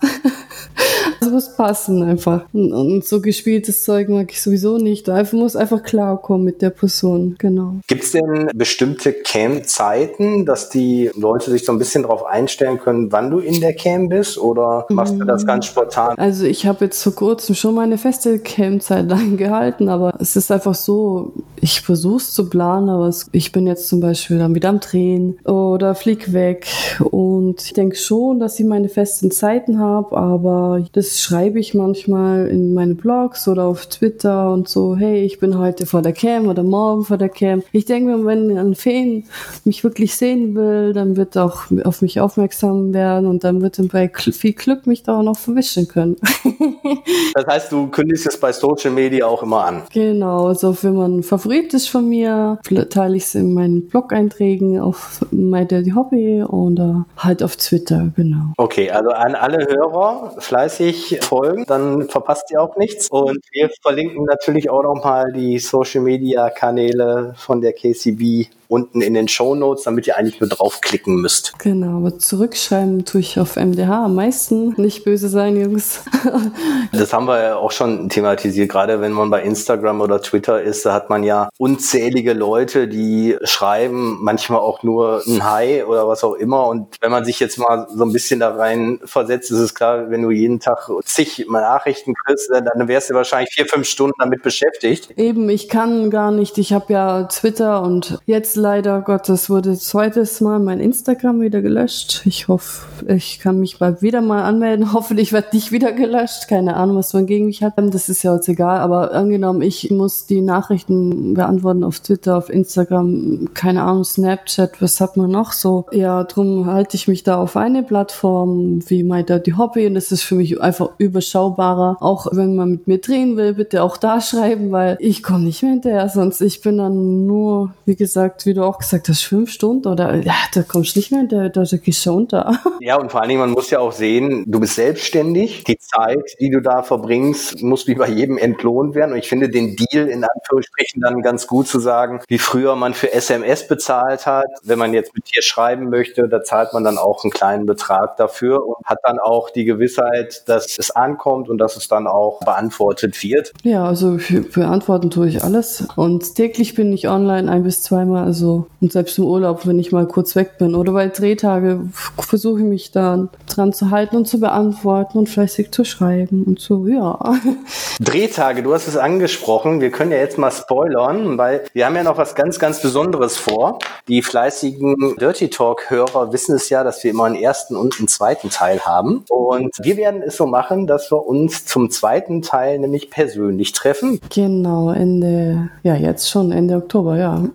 Also es muss passen einfach. Und, und, so gespieltes Zeug mag ich sowieso nicht. Einfach muss einfach klarkommen mit der Person, genau. Gibt es denn bestimmte Cam-Zeiten, dass die Leute sich so ein bisschen darauf einstellen können, wann du in der Cam bist? Oder machst du das ganz spontan? Also ich habe jetzt vor kurzem schon meine feste Cam-Zeit eingehalten, aber es ist einfach so, ich versuche es zu planen, aber es, ich bin jetzt zum Beispiel dann wieder am Drehen oder flieg weg und ich denke schon, dass ich meine festen Zeiten habe, aber das schreibe ich manchmal in meine Blogs oder auf Twitter und so, hey, ich bin heute vor der Cam oder morgen vor der Cam. Ich denke wenn ein Fan mich wirklich sehen will, dann wird er auch auf mich aufmerksam werden und dann wird er bei viel Glück mich da auch noch verwischen können. das heißt, du kündigst es bei Social Media auch immer an? Genau, also wenn man ein Favorit ist von mir, teile ich es in meinen Blog-Einträgen auf My Daddy Hobby oder halt auf Twitter, genau. Okay, also an alle Hörer fleißig folgen, dann verpasst ihr auch nichts. Und wir verlinken natürlich auch nochmal die Social Media Kanäle von der KCB unten in den Show Notes, damit ihr eigentlich nur draufklicken müsst. Genau, aber zurückschreiben tue ich auf MDH am meisten. Nicht böse sein, Jungs. das haben wir ja auch schon thematisiert. Gerade wenn man bei Instagram oder Twitter ist, da hat man ja unzählige Leute, die schreiben manchmal auch nur ein Hi oder was auch immer. Und wenn man sich jetzt mal so ein bisschen da rein versetzt, ist es klar, wenn du jeden Tag zig Nachrichten kriegst, dann wärst du wahrscheinlich vier, fünf Stunden damit beschäftigt. Eben, ich kann gar nicht. Ich habe ja Twitter und jetzt leider Gottes wurde zweites Mal mein Instagram wieder gelöscht. Ich hoffe, ich kann mich bald wieder mal anmelden. Hoffentlich wird nicht wieder gelöscht. Keine Ahnung, was man gegen mich hat. Das ist ja jetzt egal. Aber angenommen, ich muss die Nachrichten beantworten auf Twitter, auf Instagram, keine Ahnung, Snapchat, was hat man noch so? Ja, drum halte ich mich da auf eine Plattform wie My Dirty Hobby und das ist für mich einfach überschaubarer. Auch wenn man mit mir drehen will, bitte auch da schreiben, weil ich komme nicht mehr hinterher. Sonst ich bin dann nur, wie gesagt, wie du auch gesagt hast, fünf Stunden oder ja, da kommst du nicht mehr, da, da gehst du unter. Ja, und vor allen Dingen, man muss ja auch sehen, du bist selbstständig. Die Zeit, die du da verbringst, muss wie bei jedem entlohnt werden. Und ich finde den Deal in Anführungsstrichen dann ganz gut zu sagen, wie früher man für SMS bezahlt hat. Wenn man jetzt mit dir schreiben möchte, da zahlt man dann auch einen kleinen Betrag dafür und hat dann auch die Gewissheit, dass es ankommt und dass es dann auch beantwortet wird. Ja, also beantworten tue ich alles. Und täglich bin ich online ein bis zweimal. Also so. Und selbst im Urlaub, wenn ich mal kurz weg bin oder bei Drehtage, versuche ich mich dann dran zu halten und zu beantworten und fleißig zu schreiben und so, ja. Drehtage, du hast es angesprochen. Wir können ja jetzt mal spoilern, weil wir haben ja noch was ganz, ganz Besonderes vor. Die fleißigen Dirty Talk-Hörer wissen es ja, dass wir immer einen ersten und einen zweiten Teil haben. Und wir werden es so machen, dass wir uns zum zweiten Teil nämlich persönlich treffen. Genau, Ende, ja, jetzt schon Ende Oktober, ja.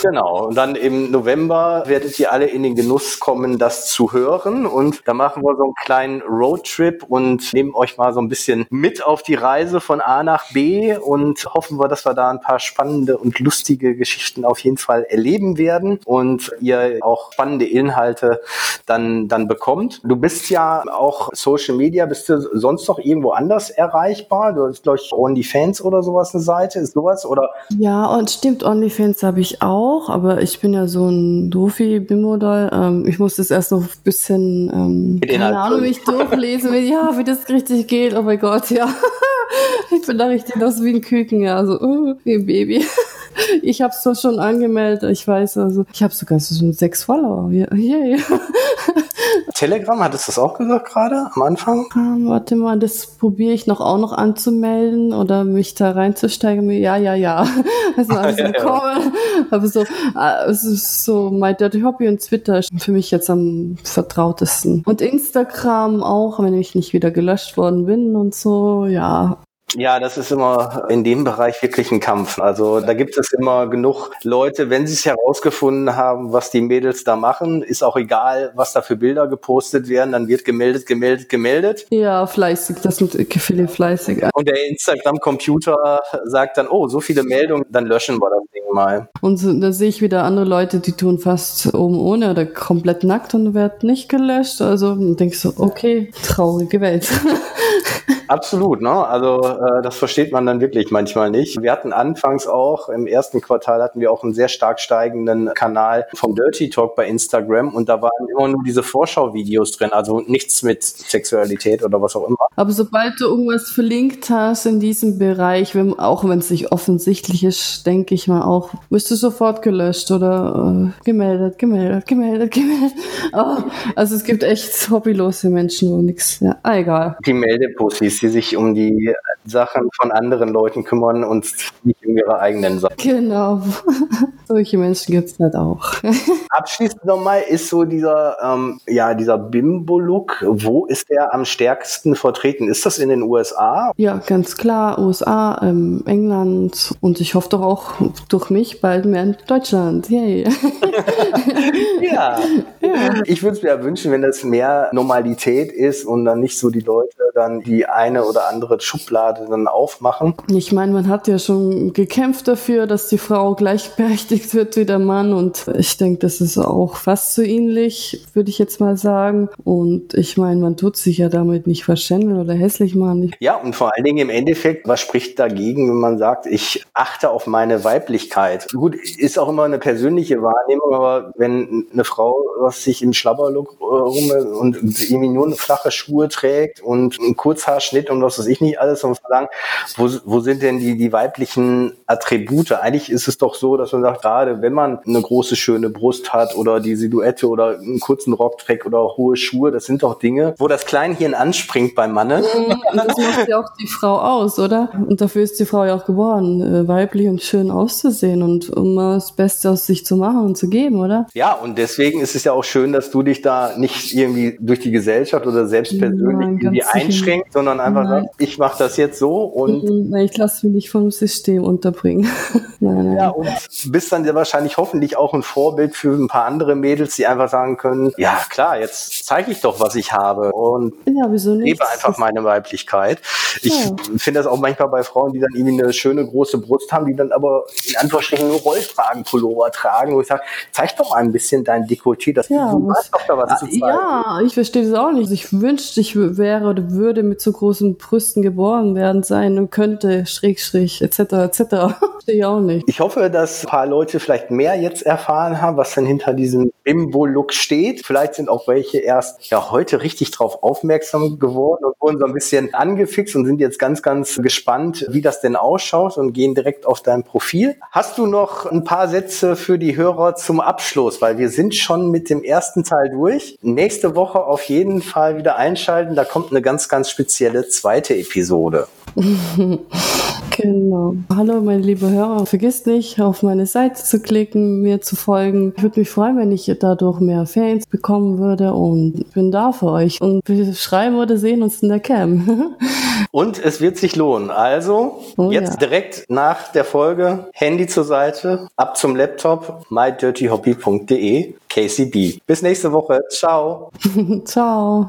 Genau. Und dann im November werdet ihr alle in den Genuss kommen, das zu hören. Und da machen wir so einen kleinen Roadtrip und nehmen euch mal so ein bisschen mit auf die Reise von A nach B und hoffen wir, dass wir da ein paar spannende und lustige Geschichten auf jeden Fall erleben werden und ihr auch spannende Inhalte dann, dann bekommt. Du bist ja auch Social Media, bist du sonst noch irgendwo anders erreichbar? Du hast, glaube ich, OnlyFans oder sowas eine Seite, ist sowas? Oder? Ja, und stimmt, OnlyFans habe ich auch auch, aber ich bin ja so ein Dofi Bimodal. Ähm, ich muss das erst noch ein bisschen, ähm, keine Ahnung, mich durchlesen, wie, ja, wie das richtig geht. Oh mein Gott, ja. ich bin da richtig aus wie ein Küken, ja, so uh, wie ein Baby. Ich habe es schon angemeldet, ich weiß, also ich habe sogar so sechs Follower. Yeah, yeah. Telegram, hattest du das auch gesagt gerade am Anfang? Um, warte mal, das probiere ich noch auch noch anzumelden oder mich da reinzusteigen. Ja, ja, ja. Also alles ja, ja. Aber so, äh, es ist so My Dirty Hobby und Twitter ist für mich jetzt am vertrautesten. Und Instagram auch, wenn ich nicht wieder gelöscht worden bin und so, ja. Ja, das ist immer in dem Bereich wirklich ein Kampf. Also da gibt es immer genug Leute, wenn sie es herausgefunden haben, was die Mädels da machen, ist auch egal, was da für Bilder gepostet werden, dann wird gemeldet, gemeldet, gemeldet. Ja, fleißig, das sind viele fleißig. Und der Instagram-Computer sagt dann, oh, so viele Meldungen, dann löschen wir das Ding mal. Und da sehe ich wieder andere Leute, die tun fast oben ohne oder komplett nackt und wird nicht gelöscht. Also denke ich so, okay, traurige Welt. Absolut, ne? Also äh, das versteht man dann wirklich manchmal nicht. Wir hatten anfangs auch, im ersten Quartal hatten wir auch einen sehr stark steigenden Kanal vom Dirty Talk bei Instagram und da waren immer nur diese Vorschau-Videos drin, also nichts mit Sexualität oder was auch immer. Aber sobald du irgendwas verlinkt hast in diesem Bereich, wenn, auch wenn es nicht offensichtlich ist, denke ich mal auch, wirst du sofort gelöscht oder äh, gemeldet, gemeldet, gemeldet, gemeldet. Oh, also es gibt echt hobbylose Menschen, wo nichts. Ja, egal. Die Meldepussys, die sich um die Sachen von anderen Leuten kümmern und nicht um ihre eigenen Sachen. Genau. Solche Menschen gibt es halt auch. Abschließend nochmal ist so dieser, ähm, ja, dieser Bimbo-Look, wo ist der am stärksten vertreten? Ist das in den USA? Ja, ganz klar. USA, ähm, England und ich hoffe doch auch durch mich bald mehr in Deutschland. Yay. ja. ja. Ich würde es mir wünschen, wenn das mehr Normalität ist und dann nicht so die Leute dann die eine oder andere Schublade dann aufmachen. Ich meine, man hat ja schon gekämpft dafür, dass die Frau gleichberechtigt wird wie der Mann und ich denke, das ist auch fast so ähnlich, würde ich jetzt mal sagen. Und ich meine, man tut sich ja damit nicht verschändeln oder hässlich machen. Ja, und vor allen Dingen im Endeffekt, was spricht dagegen, wenn man sagt, ich achte auf meine Weiblichkeit? Gut, ist auch immer eine persönliche Wahrnehmung, aber wenn eine Frau was sich im Schlabberlook äh, rum und irgendwie nur eine flache Schuhe trägt und einen Kurzhaarschnitt und was weiß ich nicht alles, muss sagen, wo, wo sind denn die, die weiblichen Attribute? Eigentlich ist es doch so, dass man sagt, gerade wenn man eine große, schöne Brust hat oder die Silhouette oder einen kurzen Rock trägt oder hohe Schuhe, das sind doch Dinge, wo das Kleinhirn anspringt beim Manne. Mhm, das macht ja auch die Frau aus, oder? Und dafür ist die Frau ja auch geboren, äh, weiblich und schön auszusehen und um das Beste aus sich zu machen und zu geben, oder? Ja, und deswegen ist es ja auch schön, dass du dich da nicht irgendwie durch die Gesellschaft oder selbst persönlich Nein, irgendwie einschränkt, sondern einfach nein. sagt, ich mache das jetzt so und. Mhm, nein, ich lasse mich nicht vom System unterbringen. nein, nein. Ja, und bist dann ja wahrscheinlich hoffentlich auch ein Vorbild für ein paar andere Mädels, die einfach sagen können, ja klar, jetzt zeige ich doch, was ich habe und ja, wieso lebe einfach meine Weiblichkeit. Ich ja. finde das auch manchmal bei Frauen, die dann irgendwie eine schöne große Brust haben, die dann aber in Anführungsstrichen nur Rolltragen-Pullover tragen, wo ich sage, zeig doch mal ein bisschen dein Dekolleté, das ja, du hast doch da was zu zeigen. Ja, ich verstehe das auch nicht. Ich wünschte, ich wäre oder würde mit so großen Brüsten geboren werden sein und könnte, schräg, schräg, etc., etc. verstehe ich auch nicht. Ich hoffe, dass ein paar Leute vielleicht mehr jetzt erfahren haben, was denn hinter diesem Bimbo-Look steht. Vielleicht sind auch welche erst ja heute richtig drauf aufmerksam geworden und wurden so ein bisschen angefixt und sind jetzt ganz, ganz gespannt, wie das denn ausschaut und gehen direkt auf dein Profil. Hast du noch ein paar Sätze für die Hörer zum Abschluss? Weil wir sind schon mit dem ersten Teil durch. Nächste Woche auf jeden Fall wieder einschalten. Da kommt eine ganz, ganz spezielle zweite Episode. genau. Hallo, meine liebe Hörer. Vergiss nicht, auf meine Seite zu klicken, mir zu folgen. Ich würde mich freuen, wenn ich dadurch mehr Fans bekommen würde und bin da für euch. Und wir schreiben oder sehen uns in der Cam. und es wird sich lohnen. Also, oh, jetzt ja. direkt nach der Folge Handy zur Seite, ab zum Laptop, mydirtyhobby.de, KCB. Bis nächste Woche. Ciao. Ciao.